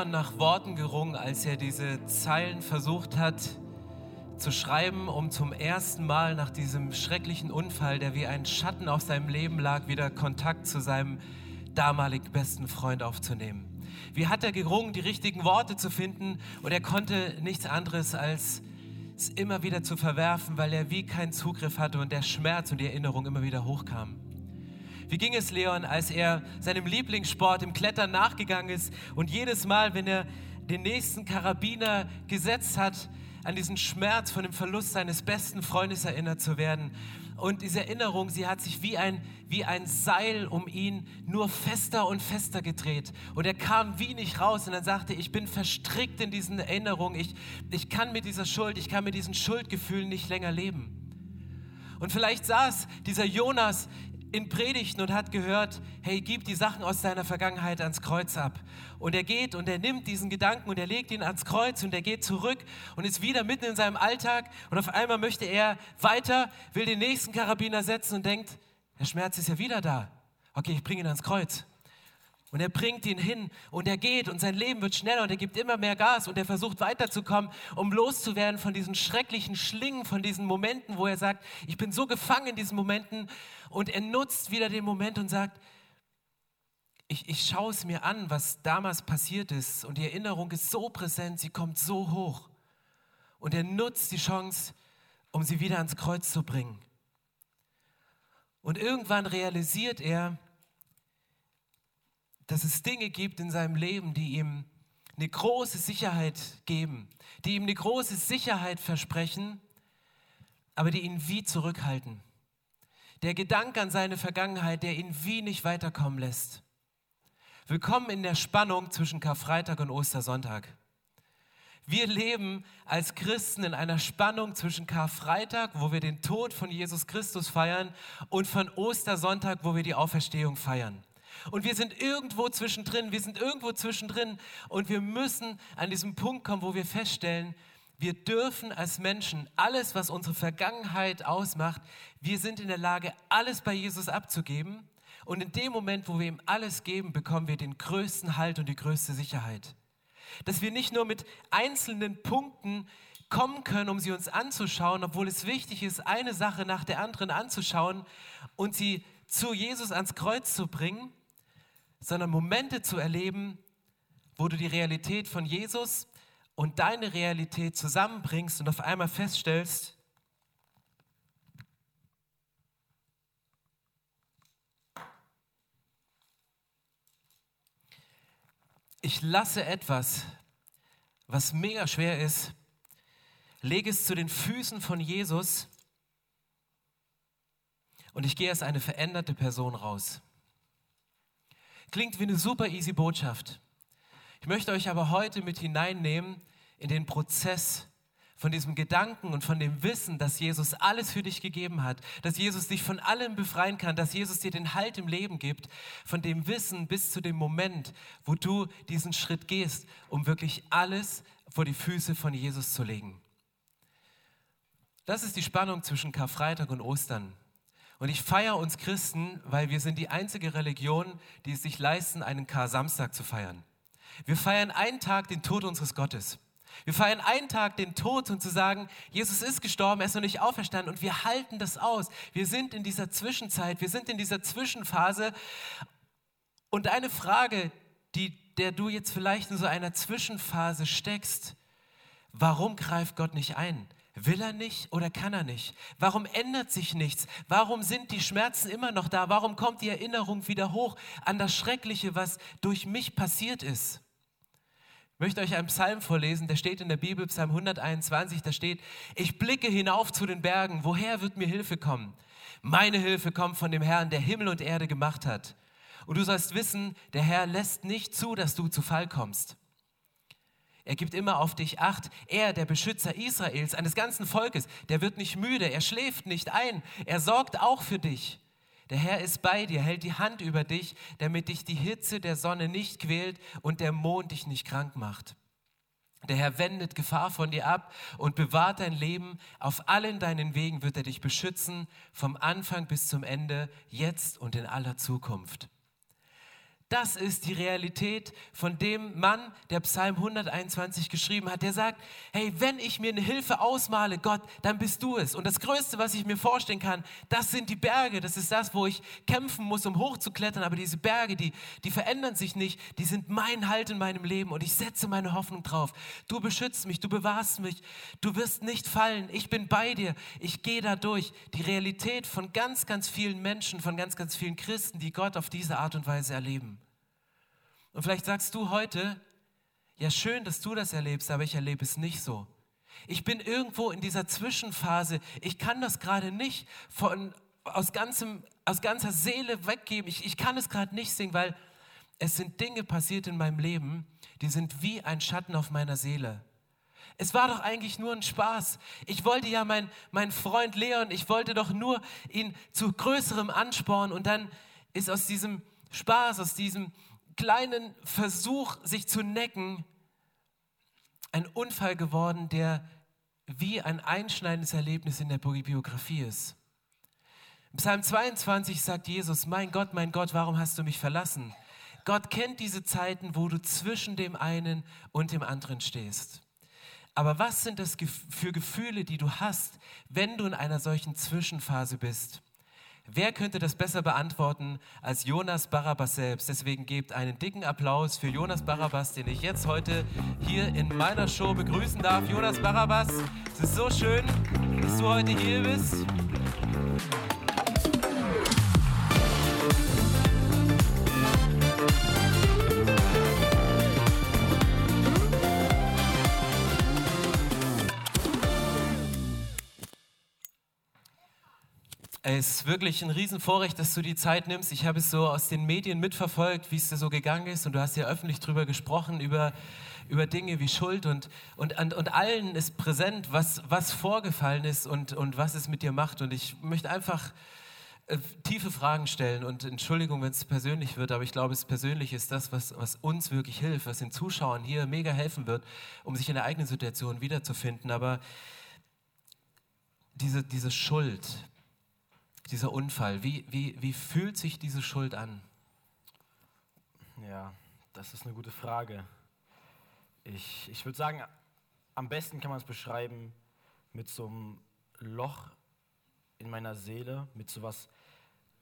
Leon nach Worten gerungen, als er diese Zeilen versucht hat zu schreiben, um zum ersten Mal nach diesem schrecklichen Unfall, der wie ein Schatten auf seinem Leben lag, wieder Kontakt zu seinem damalig besten Freund aufzunehmen. Wie hat er gerungen, die richtigen Worte zu finden und er konnte nichts anderes als es immer wieder zu verwerfen, weil er wie keinen Zugriff hatte und der Schmerz und die Erinnerung immer wieder hochkamen. Wie ging es Leon, als er seinem Lieblingssport im Klettern nachgegangen ist und jedes Mal, wenn er den nächsten Karabiner gesetzt hat, an diesen Schmerz von dem Verlust seines besten Freundes erinnert zu werden. Und diese Erinnerung, sie hat sich wie ein, wie ein Seil um ihn nur fester und fester gedreht. Und er kam wie nicht raus und dann sagte, ich bin verstrickt in diesen Erinnerungen. Ich, ich kann mit dieser Schuld, ich kann mit diesen Schuldgefühlen nicht länger leben. Und vielleicht saß dieser Jonas in Predigten und hat gehört, hey, gib die Sachen aus deiner Vergangenheit ans Kreuz ab. Und er geht und er nimmt diesen Gedanken und er legt ihn ans Kreuz und er geht zurück und ist wieder mitten in seinem Alltag und auf einmal möchte er weiter, will den nächsten Karabiner setzen und denkt, der Schmerz ist ja wieder da. Okay, ich bringe ihn ans Kreuz. Und er bringt ihn hin und er geht und sein Leben wird schneller und er gibt immer mehr Gas und er versucht weiterzukommen, um loszuwerden von diesen schrecklichen Schlingen, von diesen Momenten, wo er sagt, ich bin so gefangen in diesen Momenten und er nutzt wieder den Moment und sagt, ich, ich schaue es mir an, was damals passiert ist und die Erinnerung ist so präsent, sie kommt so hoch. Und er nutzt die Chance, um sie wieder ans Kreuz zu bringen. Und irgendwann realisiert er, dass es Dinge gibt in seinem Leben, die ihm eine große Sicherheit geben, die ihm eine große Sicherheit versprechen, aber die ihn wie zurückhalten. Der Gedanke an seine Vergangenheit, der ihn wie nicht weiterkommen lässt. Willkommen in der Spannung zwischen Karfreitag und Ostersonntag. Wir leben als Christen in einer Spannung zwischen Karfreitag, wo wir den Tod von Jesus Christus feiern, und von Ostersonntag, wo wir die Auferstehung feiern. Und wir sind irgendwo zwischendrin, wir sind irgendwo zwischendrin und wir müssen an diesem Punkt kommen, wo wir feststellen, wir dürfen als Menschen alles, was unsere Vergangenheit ausmacht, wir sind in der Lage, alles bei Jesus abzugeben. Und in dem Moment, wo wir ihm alles geben, bekommen wir den größten Halt und die größte Sicherheit. Dass wir nicht nur mit einzelnen Punkten kommen können, um sie uns anzuschauen, obwohl es wichtig ist, eine Sache nach der anderen anzuschauen und sie zu Jesus ans Kreuz zu bringen, sondern Momente zu erleben, wo du die Realität von Jesus und deine Realität zusammenbringst und auf einmal feststellst, ich lasse etwas, was mega schwer ist, lege es zu den Füßen von Jesus und ich gehe als eine veränderte Person raus. Klingt wie eine super easy Botschaft. Ich möchte euch aber heute mit hineinnehmen in den Prozess von diesem Gedanken und von dem Wissen, dass Jesus alles für dich gegeben hat, dass Jesus dich von allem befreien kann, dass Jesus dir den Halt im Leben gibt, von dem Wissen bis zu dem Moment, wo du diesen Schritt gehst, um wirklich alles vor die Füße von Jesus zu legen. Das ist die Spannung zwischen Karfreitag und Ostern. Und ich feiere uns Christen, weil wir sind die einzige Religion, die es sich leisten, einen Kar-Samstag zu feiern. Wir feiern einen Tag den Tod unseres Gottes. Wir feiern einen Tag den Tod und zu sagen, Jesus ist gestorben, er ist noch nicht auferstanden und wir halten das aus. Wir sind in dieser Zwischenzeit, wir sind in dieser Zwischenphase. Und eine Frage, die, der du jetzt vielleicht in so einer Zwischenphase steckst, warum greift Gott nicht ein? Will er nicht oder kann er nicht? Warum ändert sich nichts? Warum sind die Schmerzen immer noch da? Warum kommt die Erinnerung wieder hoch an das Schreckliche, was durch mich passiert ist? Ich möchte euch einen Psalm vorlesen, der steht in der Bibel, Psalm 121, da steht, ich blicke hinauf zu den Bergen, woher wird mir Hilfe kommen? Meine Hilfe kommt von dem Herrn, der Himmel und Erde gemacht hat. Und du sollst wissen, der Herr lässt nicht zu, dass du zu Fall kommst. Er gibt immer auf dich acht. Er, der Beschützer Israels, eines ganzen Volkes, der wird nicht müde, er schläft nicht ein, er sorgt auch für dich. Der Herr ist bei dir, hält die Hand über dich, damit dich die Hitze der Sonne nicht quält und der Mond dich nicht krank macht. Der Herr wendet Gefahr von dir ab und bewahrt dein Leben. Auf allen deinen Wegen wird er dich beschützen, vom Anfang bis zum Ende, jetzt und in aller Zukunft. Das ist die Realität von dem Mann, der Psalm 121 geschrieben hat, der sagt, hey, wenn ich mir eine Hilfe ausmale, Gott, dann bist du es. Und das Größte, was ich mir vorstellen kann, das sind die Berge. Das ist das, wo ich kämpfen muss, um hochzuklettern. Aber diese Berge, die, die verändern sich nicht. Die sind mein Halt in meinem Leben und ich setze meine Hoffnung drauf. Du beschützt mich, du bewahrst mich, du wirst nicht fallen. Ich bin bei dir. Ich gehe da durch. Die Realität von ganz, ganz vielen Menschen, von ganz, ganz vielen Christen, die Gott auf diese Art und Weise erleben. Und vielleicht sagst du heute, ja schön, dass du das erlebst, aber ich erlebe es nicht so. Ich bin irgendwo in dieser Zwischenphase. Ich kann das gerade nicht von, aus, ganzem, aus ganzer Seele weggeben. Ich, ich kann es gerade nicht singen, weil es sind Dinge passiert in meinem Leben, die sind wie ein Schatten auf meiner Seele. Es war doch eigentlich nur ein Spaß. Ich wollte ja meinen mein Freund Leon, ich wollte doch nur ihn zu größerem anspornen und dann ist aus diesem Spaß, aus diesem kleinen Versuch, sich zu necken, ein Unfall geworden, der wie ein einschneidendes Erlebnis in der Biografie ist. Im Psalm 22 sagt Jesus, mein Gott, mein Gott, warum hast du mich verlassen? Gott kennt diese Zeiten, wo du zwischen dem einen und dem anderen stehst. Aber was sind das für Gefühle, die du hast, wenn du in einer solchen Zwischenphase bist? Wer könnte das besser beantworten als Jonas Barabbas selbst? Deswegen gebt einen dicken Applaus für Jonas Barabbas, den ich jetzt heute hier in meiner Show begrüßen darf. Jonas Barabbas, es ist so schön, dass du heute hier bist. Ist wirklich ein Riesenvorrecht, dass du die Zeit nimmst. Ich habe es so aus den Medien mitverfolgt, wie es dir so gegangen ist. Und du hast ja öffentlich darüber gesprochen, über, über Dinge wie Schuld. Und, und, und, und allen ist präsent, was, was vorgefallen ist und, und was es mit dir macht. Und ich möchte einfach äh, tiefe Fragen stellen. Und Entschuldigung, wenn es persönlich wird, aber ich glaube, es persönlich ist das, was, was uns wirklich hilft, was den Zuschauern hier mega helfen wird, um sich in der eigenen Situation wiederzufinden. Aber diese, diese Schuld, dieser Unfall, wie, wie, wie fühlt sich diese Schuld an? Ja, das ist eine gute Frage. Ich, ich würde sagen, am besten kann man es beschreiben mit so einem Loch in meiner Seele, mit so was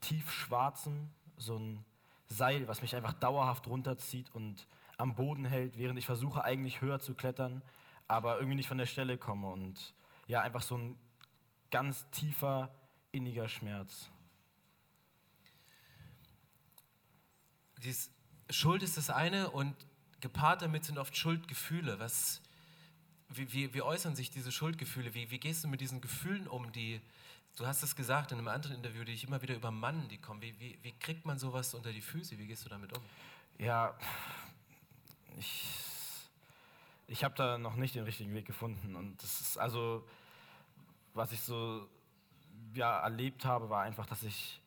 tiefschwarzem, so ein Seil, was mich einfach dauerhaft runterzieht und am Boden hält, während ich versuche eigentlich höher zu klettern, aber irgendwie nicht von der Stelle komme und ja, einfach so ein ganz tiefer inniger Schmerz. Dies Schuld ist das eine und gepaart damit sind oft Schuldgefühle. Was, wie, wie, wie äußern sich diese Schuldgefühle? Wie, wie gehst du mit diesen Gefühlen um, die, du hast es gesagt in einem anderen Interview, die ich immer wieder über Mann, die kommen. Wie, wie, wie kriegt man sowas unter die Füße? Wie gehst du damit um? Ja, ich, ich habe da noch nicht den richtigen Weg gefunden. Und das ist also, was ich so ja, erlebt habe, war einfach, dass ich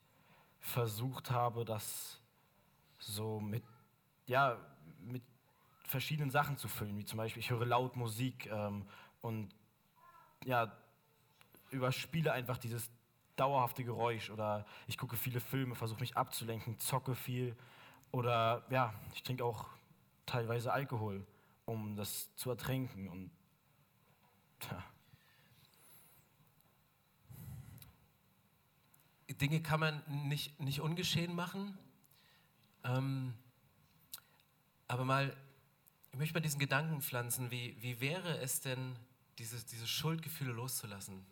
versucht habe, das so mit, ja, mit verschiedenen Sachen zu füllen, wie zum Beispiel, ich höre laut Musik ähm, und ja, überspiele einfach dieses dauerhafte Geräusch. Oder ich gucke viele Filme, versuche mich abzulenken, zocke viel. Oder ja, ich trinke auch teilweise Alkohol, um das zu ertränken. Und ja. Dinge kann man nicht, nicht ungeschehen machen. Ähm, aber mal, ich möchte mal diesen Gedanken pflanzen, wie, wie wäre es denn, diese, diese Schuldgefühle loszulassen?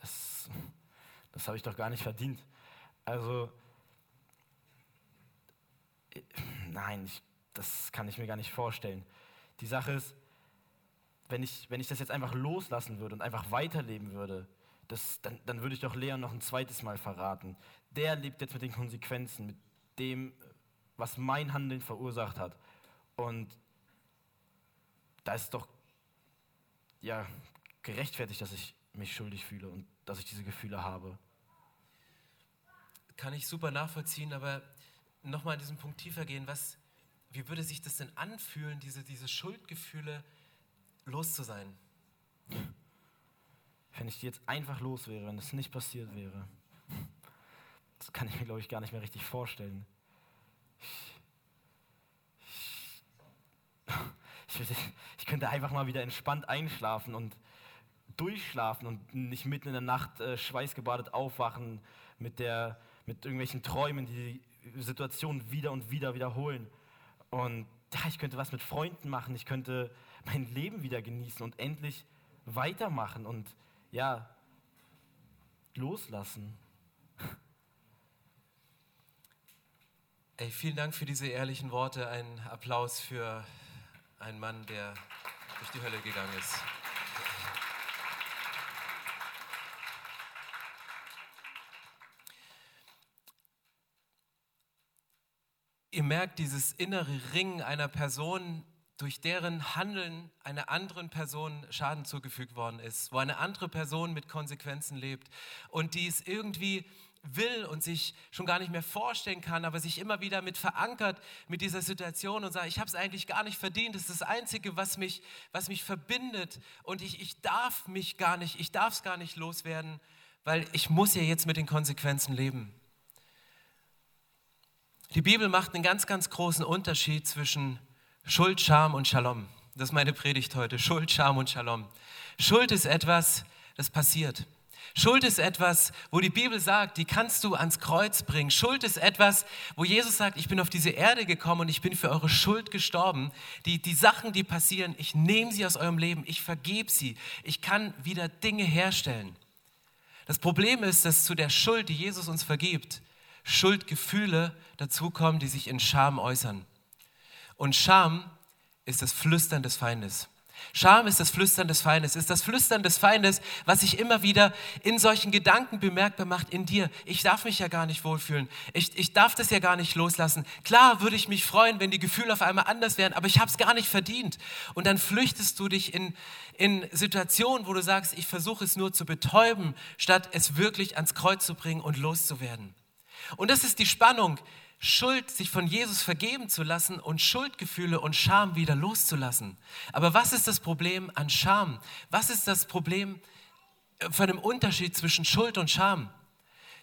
Das, das habe ich doch gar nicht verdient. Also, nein, ich, das kann ich mir gar nicht vorstellen. Die Sache ist, wenn ich, wenn ich das jetzt einfach loslassen würde und einfach weiterleben würde, das, dann, dann würde ich doch Leon noch ein zweites Mal verraten. Der lebt jetzt mit den Konsequenzen, mit dem, was mein Handeln verursacht hat. Und da ist doch ja, gerechtfertigt, dass ich mich schuldig fühle und dass ich diese Gefühle habe. Kann ich super nachvollziehen, aber nochmal an diesen Punkt tiefer gehen. Was, wie würde sich das denn anfühlen, diese, diese Schuldgefühle los zu sein? Wenn ich die jetzt einfach los wäre, wenn das nicht passiert wäre. das kann ich mir, glaube ich, gar nicht mehr richtig vorstellen. Ich, ich, ich, könnte einfach mal wieder entspannt einschlafen und durchschlafen und nicht mitten in der Nacht äh, schweißgebadet aufwachen mit, der, mit irgendwelchen Träumen, die die Situation wieder und wieder wiederholen. Und ja, ich könnte was mit Freunden machen, ich könnte mein Leben wieder genießen und endlich weitermachen und ja, loslassen. Ey, vielen Dank für diese ehrlichen Worte. Ein Applaus für einen Mann, der durch die Hölle gegangen ist. Ihr merkt dieses innere Ringen einer Person, durch deren Handeln einer anderen Person Schaden zugefügt worden ist, wo eine andere Person mit Konsequenzen lebt und die es irgendwie will und sich schon gar nicht mehr vorstellen kann, aber sich immer wieder mit verankert mit dieser Situation und sagt, ich habe es eigentlich gar nicht verdient, das ist das Einzige, was mich, was mich verbindet und ich, ich darf mich gar nicht, ich darf es gar nicht loswerden, weil ich muss ja jetzt mit den Konsequenzen leben. Die Bibel macht einen ganz, ganz großen Unterschied zwischen Schuld, Scham und Shalom. Das ist meine Predigt heute. Schuld, Scham und Shalom. Schuld ist etwas, das passiert. Schuld ist etwas, wo die Bibel sagt, die kannst du ans Kreuz bringen. Schuld ist etwas, wo Jesus sagt, ich bin auf diese Erde gekommen und ich bin für eure Schuld gestorben. Die, die Sachen, die passieren, ich nehme sie aus eurem Leben, ich vergebe sie. Ich kann wieder Dinge herstellen. Das Problem ist, dass zu der Schuld, die Jesus uns vergibt, Schuldgefühle dazukommen, die sich in Scham äußern. Und Scham ist das Flüstern des Feindes. Scham ist das Flüstern des Feindes, ist das Flüstern des Feindes, was sich immer wieder in solchen Gedanken bemerkbar macht in dir. Ich darf mich ja gar nicht wohlfühlen. Ich, ich darf das ja gar nicht loslassen. Klar würde ich mich freuen, wenn die Gefühle auf einmal anders wären, aber ich habe es gar nicht verdient. Und dann flüchtest du dich in, in Situationen, wo du sagst, ich versuche es nur zu betäuben, statt es wirklich ans Kreuz zu bringen und loszuwerden. Und das ist die Spannung Schuld, sich von Jesus vergeben zu lassen und Schuldgefühle und Scham wieder loszulassen. Aber was ist das Problem an Scham? Was ist das Problem äh, von dem Unterschied zwischen Schuld und Scham?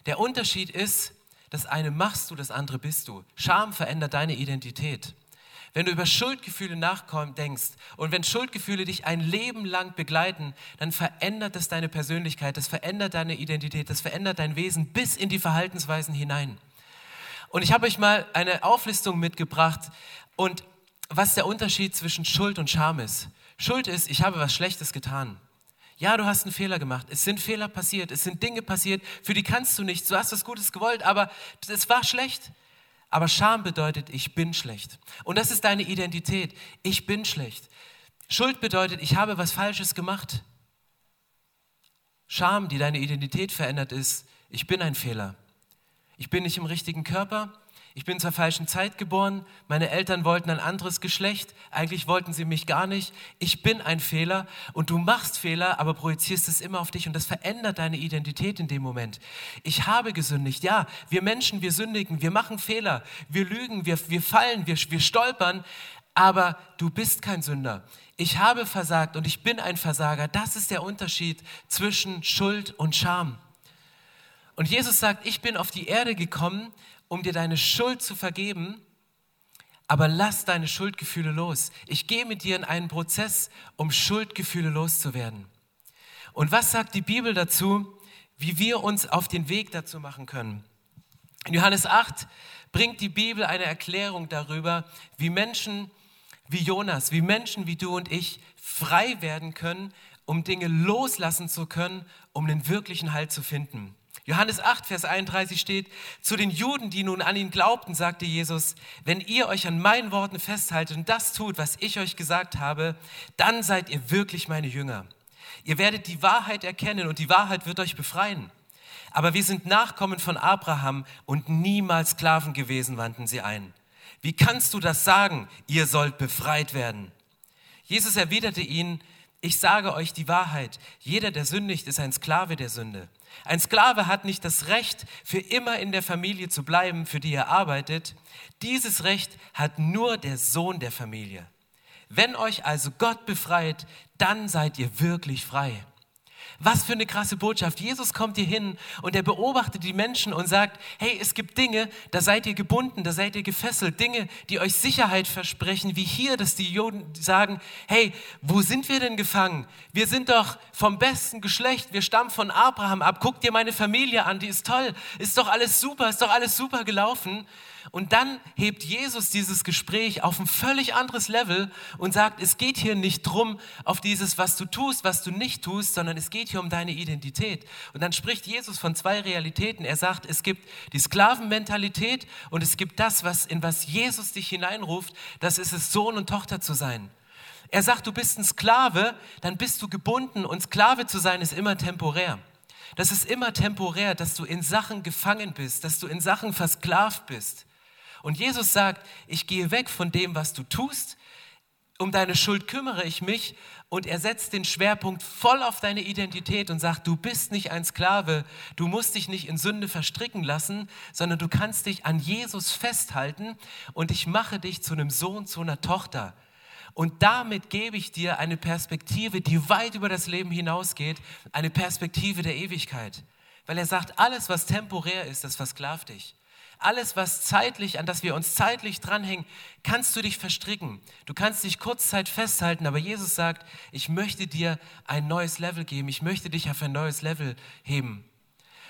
Der Unterschied ist, das eine machst du, das andere bist du. Scham verändert deine Identität. Wenn du über Schuldgefühle nachdenkst und wenn Schuldgefühle dich ein Leben lang begleiten, dann verändert das deine Persönlichkeit, das verändert deine Identität, das verändert dein Wesen bis in die Verhaltensweisen hinein. Und ich habe euch mal eine Auflistung mitgebracht und was der Unterschied zwischen Schuld und Scham ist. Schuld ist, ich habe was Schlechtes getan. Ja, du hast einen Fehler gemacht. Es sind Fehler passiert. Es sind Dinge passiert, für die kannst du nichts. Du hast was Gutes gewollt, aber es war schlecht. Aber Scham bedeutet, ich bin schlecht. Und das ist deine Identität. Ich bin schlecht. Schuld bedeutet, ich habe was Falsches gemacht. Scham, die deine Identität verändert, ist, ich bin ein Fehler. Ich bin nicht im richtigen Körper. Ich bin zur falschen Zeit geboren. Meine Eltern wollten ein anderes Geschlecht. Eigentlich wollten sie mich gar nicht. Ich bin ein Fehler und du machst Fehler, aber projizierst es immer auf dich und das verändert deine Identität in dem Moment. Ich habe gesündigt. Ja, wir Menschen, wir sündigen, wir machen Fehler, wir lügen, wir, wir fallen, wir, wir stolpern, aber du bist kein Sünder. Ich habe versagt und ich bin ein Versager. Das ist der Unterschied zwischen Schuld und Scham. Und Jesus sagt, ich bin auf die Erde gekommen, um dir deine Schuld zu vergeben, aber lass deine Schuldgefühle los. Ich gehe mit dir in einen Prozess, um Schuldgefühle loszuwerden. Und was sagt die Bibel dazu, wie wir uns auf den Weg dazu machen können? In Johannes 8 bringt die Bibel eine Erklärung darüber, wie Menschen wie Jonas, wie Menschen wie du und ich frei werden können, um Dinge loslassen zu können, um den wirklichen Halt zu finden. Johannes 8, Vers 31 steht, zu den Juden, die nun an ihn glaubten, sagte Jesus, wenn ihr euch an meinen Worten festhaltet und das tut, was ich euch gesagt habe, dann seid ihr wirklich meine Jünger. Ihr werdet die Wahrheit erkennen und die Wahrheit wird euch befreien. Aber wir sind Nachkommen von Abraham und niemals Sklaven gewesen, wandten sie ein. Wie kannst du das sagen? Ihr sollt befreit werden. Jesus erwiderte ihnen, ich sage euch die Wahrheit. Jeder, der sündigt, ist ein Sklave der Sünde. Ein Sklave hat nicht das Recht, für immer in der Familie zu bleiben, für die er arbeitet. Dieses Recht hat nur der Sohn der Familie. Wenn euch also Gott befreit, dann seid ihr wirklich frei. Was für eine krasse Botschaft. Jesus kommt hier hin und er beobachtet die Menschen und sagt, hey, es gibt Dinge, da seid ihr gebunden, da seid ihr gefesselt, Dinge, die euch Sicherheit versprechen, wie hier, dass die Juden sagen, hey, wo sind wir denn gefangen? Wir sind doch vom besten Geschlecht, wir stammen von Abraham ab, guck dir meine Familie an, die ist toll, ist doch alles super, ist doch alles super gelaufen. Und dann hebt Jesus dieses Gespräch auf ein völlig anderes Level und sagt, es geht hier nicht drum auf dieses, was du tust, was du nicht tust, sondern es geht hier um deine Identität. Und dann spricht Jesus von zwei Realitäten. Er sagt, es gibt die Sklavenmentalität und es gibt das, was, in was Jesus dich hineinruft, das ist es, Sohn und Tochter zu sein. Er sagt, du bist ein Sklave, dann bist du gebunden und Sklave zu sein ist immer temporär. Das ist immer temporär, dass du in Sachen gefangen bist, dass du in Sachen versklavt bist. Und Jesus sagt, ich gehe weg von dem, was du tust, um deine Schuld kümmere ich mich. Und er setzt den Schwerpunkt voll auf deine Identität und sagt, du bist nicht ein Sklave, du musst dich nicht in Sünde verstricken lassen, sondern du kannst dich an Jesus festhalten. Und ich mache dich zu einem Sohn, zu einer Tochter. Und damit gebe ich dir eine Perspektive, die weit über das Leben hinausgeht, eine Perspektive der Ewigkeit. Weil er sagt, alles, was temporär ist, das versklavt dich alles, was zeitlich, an das wir uns zeitlich dranhängen, kannst du dich verstricken. Du kannst dich kurzzeit festhalten, aber Jesus sagt, ich möchte dir ein neues Level geben, ich möchte dich auf ein neues Level heben.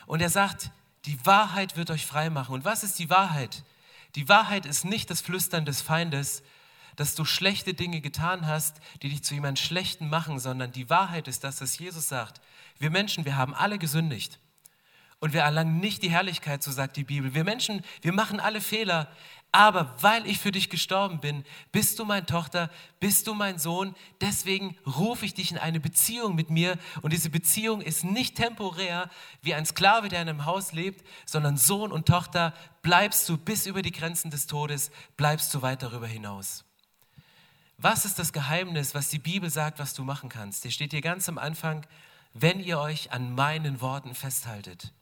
Und er sagt, die Wahrheit wird euch frei machen. Und was ist die Wahrheit? Die Wahrheit ist nicht das Flüstern des Feindes, dass du schlechte Dinge getan hast, die dich zu jemandem Schlechten machen, sondern die Wahrheit ist das, was Jesus sagt. Wir Menschen, wir haben alle gesündigt und wir erlangen nicht die Herrlichkeit, so sagt die Bibel. Wir Menschen, wir machen alle Fehler, aber weil ich für dich gestorben bin, bist du meine Tochter, bist du mein Sohn, deswegen rufe ich dich in eine Beziehung mit mir und diese Beziehung ist nicht temporär wie ein Sklave, der in einem Haus lebt, sondern Sohn und Tochter bleibst du bis über die Grenzen des Todes, bleibst du weit darüber hinaus. Was ist das Geheimnis, was die Bibel sagt, was du machen kannst? Hier steht hier ganz am Anfang, wenn ihr euch an meinen Worten festhaltet.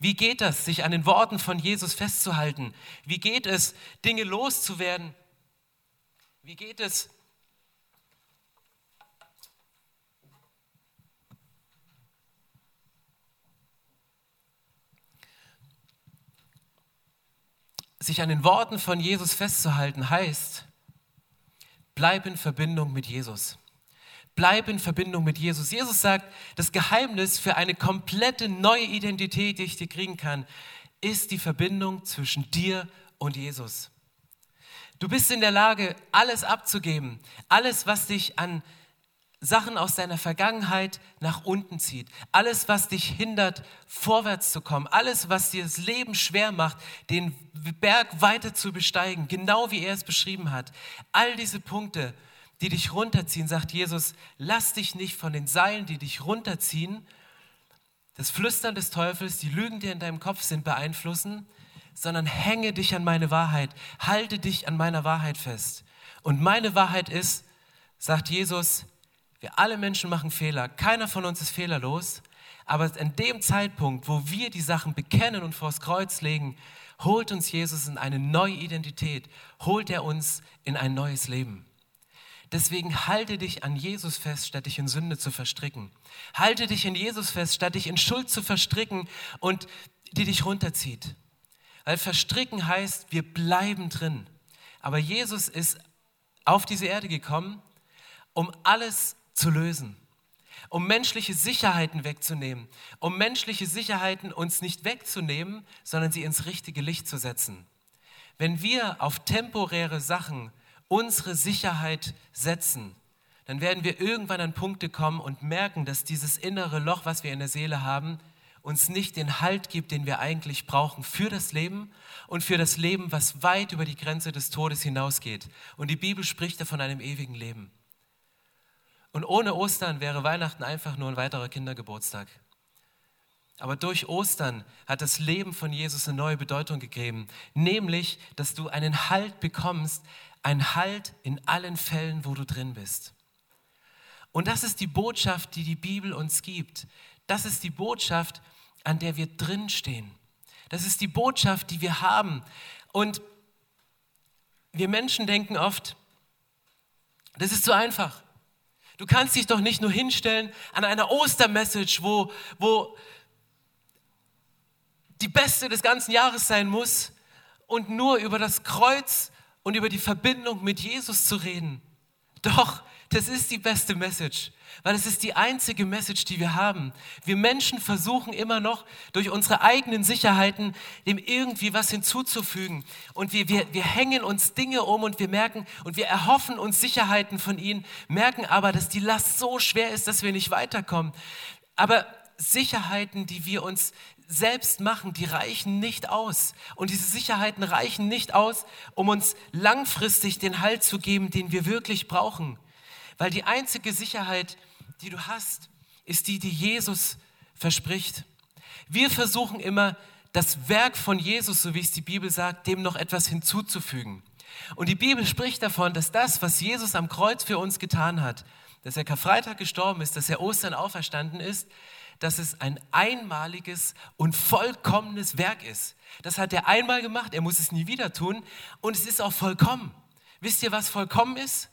Wie geht das, sich an den Worten von Jesus festzuhalten? Wie geht es, Dinge loszuwerden? Wie geht es, sich an den Worten von Jesus festzuhalten, heißt, bleib in Verbindung mit Jesus. Bleib in Verbindung mit Jesus. Jesus sagt, das Geheimnis für eine komplette neue Identität, die ich dir kriegen kann, ist die Verbindung zwischen dir und Jesus. Du bist in der Lage, alles abzugeben, alles, was dich an Sachen aus deiner Vergangenheit nach unten zieht, alles, was dich hindert, vorwärts zu kommen, alles, was dir das Leben schwer macht, den Berg weiter zu besteigen, genau wie er es beschrieben hat. All diese Punkte die dich runterziehen, sagt Jesus, lass dich nicht von den Seilen, die dich runterziehen, das Flüstern des Teufels, die Lügen, die in deinem Kopf sind, beeinflussen, sondern hänge dich an meine Wahrheit, halte dich an meiner Wahrheit fest. Und meine Wahrheit ist, sagt Jesus, wir alle Menschen machen Fehler, keiner von uns ist fehlerlos, aber an dem Zeitpunkt, wo wir die Sachen bekennen und vors Kreuz legen, holt uns Jesus in eine neue Identität, holt er uns in ein neues Leben. Deswegen halte dich an Jesus fest, statt dich in Sünde zu verstricken. Halte dich in Jesus fest, statt dich in Schuld zu verstricken und die dich runterzieht. Weil verstricken heißt, wir bleiben drin. Aber Jesus ist auf diese Erde gekommen, um alles zu lösen, um menschliche Sicherheiten wegzunehmen, um menschliche Sicherheiten uns nicht wegzunehmen, sondern sie ins richtige Licht zu setzen. Wenn wir auf temporäre Sachen unsere Sicherheit setzen, dann werden wir irgendwann an Punkte kommen und merken, dass dieses innere Loch, was wir in der Seele haben, uns nicht den Halt gibt, den wir eigentlich brauchen für das Leben und für das Leben, was weit über die Grenze des Todes hinausgeht. Und die Bibel spricht da von einem ewigen Leben. Und ohne Ostern wäre Weihnachten einfach nur ein weiterer Kindergeburtstag. Aber durch Ostern hat das Leben von Jesus eine neue Bedeutung gegeben, nämlich, dass du einen Halt bekommst, ein Halt in allen Fällen, wo du drin bist. Und das ist die Botschaft, die die Bibel uns gibt. Das ist die Botschaft, an der wir drinstehen. Das ist die Botschaft, die wir haben. Und wir Menschen denken oft, das ist zu einfach. Du kannst dich doch nicht nur hinstellen an einer Ostermessage, wo, wo die beste des ganzen Jahres sein muss und nur über das Kreuz und über die Verbindung mit Jesus zu reden. Doch, das ist die beste Message, weil es ist die einzige Message, die wir haben. Wir Menschen versuchen immer noch durch unsere eigenen Sicherheiten dem irgendwie was hinzuzufügen. Und wir, wir, wir hängen uns Dinge um und wir merken und wir erhoffen uns Sicherheiten von ihnen, merken aber, dass die Last so schwer ist, dass wir nicht weiterkommen. Aber Sicherheiten, die wir uns selbst machen, die reichen nicht aus. Und diese Sicherheiten reichen nicht aus, um uns langfristig den Halt zu geben, den wir wirklich brauchen. Weil die einzige Sicherheit, die du hast, ist die, die Jesus verspricht. Wir versuchen immer, das Werk von Jesus, so wie es die Bibel sagt, dem noch etwas hinzuzufügen. Und die Bibel spricht davon, dass das, was Jesus am Kreuz für uns getan hat, dass er Karfreitag gestorben ist, dass er Ostern auferstanden ist, dass es ein einmaliges und vollkommenes Werk ist. Das hat er einmal gemacht, er muss es nie wieder tun und es ist auch vollkommen. Wisst ihr, was vollkommen ist?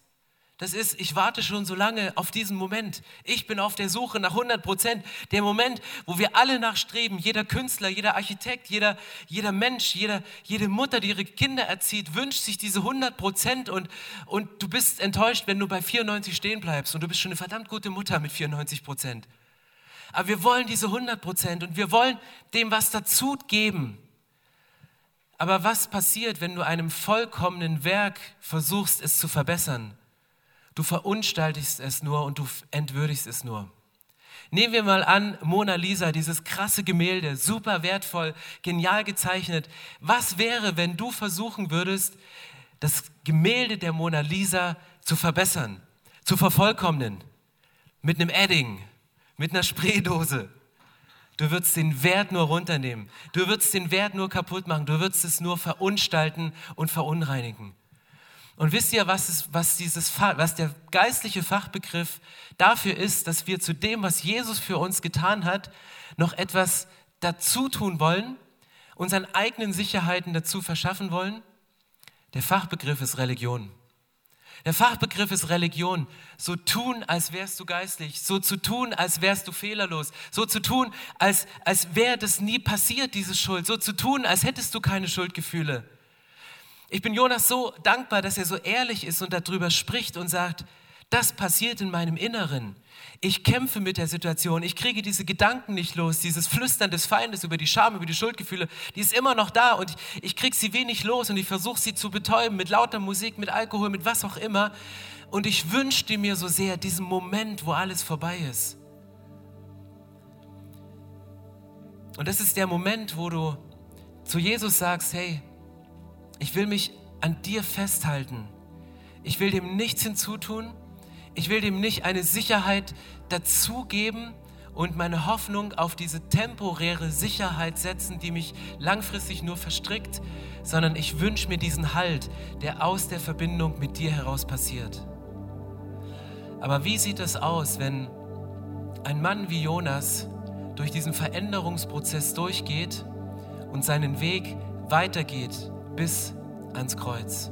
Das ist, ich warte schon so lange auf diesen Moment. Ich bin auf der Suche nach 100 Prozent. Der Moment, wo wir alle nachstreben, jeder Künstler, jeder Architekt, jeder, jeder Mensch, jeder, jede Mutter, die ihre Kinder erzieht, wünscht sich diese 100 Prozent und, und du bist enttäuscht, wenn du bei 94 stehen bleibst und du bist schon eine verdammt gute Mutter mit 94 Prozent. Aber wir wollen diese 100 Prozent und wir wollen dem was dazu geben. Aber was passiert, wenn du einem vollkommenen Werk versuchst, es zu verbessern? Du verunstaltest es nur und du entwürdigst es nur. Nehmen wir mal an, Mona Lisa, dieses krasse Gemälde, super wertvoll, genial gezeichnet. Was wäre, wenn du versuchen würdest, das Gemälde der Mona Lisa zu verbessern, zu vervollkommnen, mit einem Edding, mit einer Spraydose. Du würdest den Wert nur runternehmen. Du würdest den Wert nur kaputt machen. Du würdest es nur verunstalten und verunreinigen. Und wisst ihr, was, ist, was, dieses, was der geistliche Fachbegriff dafür ist, dass wir zu dem, was Jesus für uns getan hat, noch etwas dazu tun wollen, unseren eigenen Sicherheiten dazu verschaffen wollen? Der Fachbegriff ist Religion. Der Fachbegriff ist Religion. So tun, als wärst du geistlich. So zu tun, als wärst du fehlerlos. So zu tun, als, als wäre das nie passiert, diese Schuld. So zu tun, als hättest du keine Schuldgefühle. Ich bin Jonas so dankbar, dass er so ehrlich ist und darüber spricht und sagt, das passiert in meinem Inneren. Ich kämpfe mit der Situation. Ich kriege diese Gedanken nicht los. Dieses Flüstern des Feindes über die Scham, über die Schuldgefühle, die ist immer noch da und ich kriege sie wenig los und ich versuche sie zu betäuben mit lauter Musik, mit Alkohol, mit was auch immer. Und ich wünschte mir so sehr diesen Moment, wo alles vorbei ist. Und das ist der Moment, wo du zu Jesus sagst, hey, ich will mich an dir festhalten. Ich will dem nichts hinzutun ich will dem nicht eine Sicherheit dazugeben und meine Hoffnung auf diese temporäre Sicherheit setzen, die mich langfristig nur verstrickt, sondern ich wünsche mir diesen Halt, der aus der Verbindung mit dir heraus passiert. Aber wie sieht es aus, wenn ein Mann wie Jonas durch diesen Veränderungsprozess durchgeht und seinen Weg weitergeht bis ans Kreuz?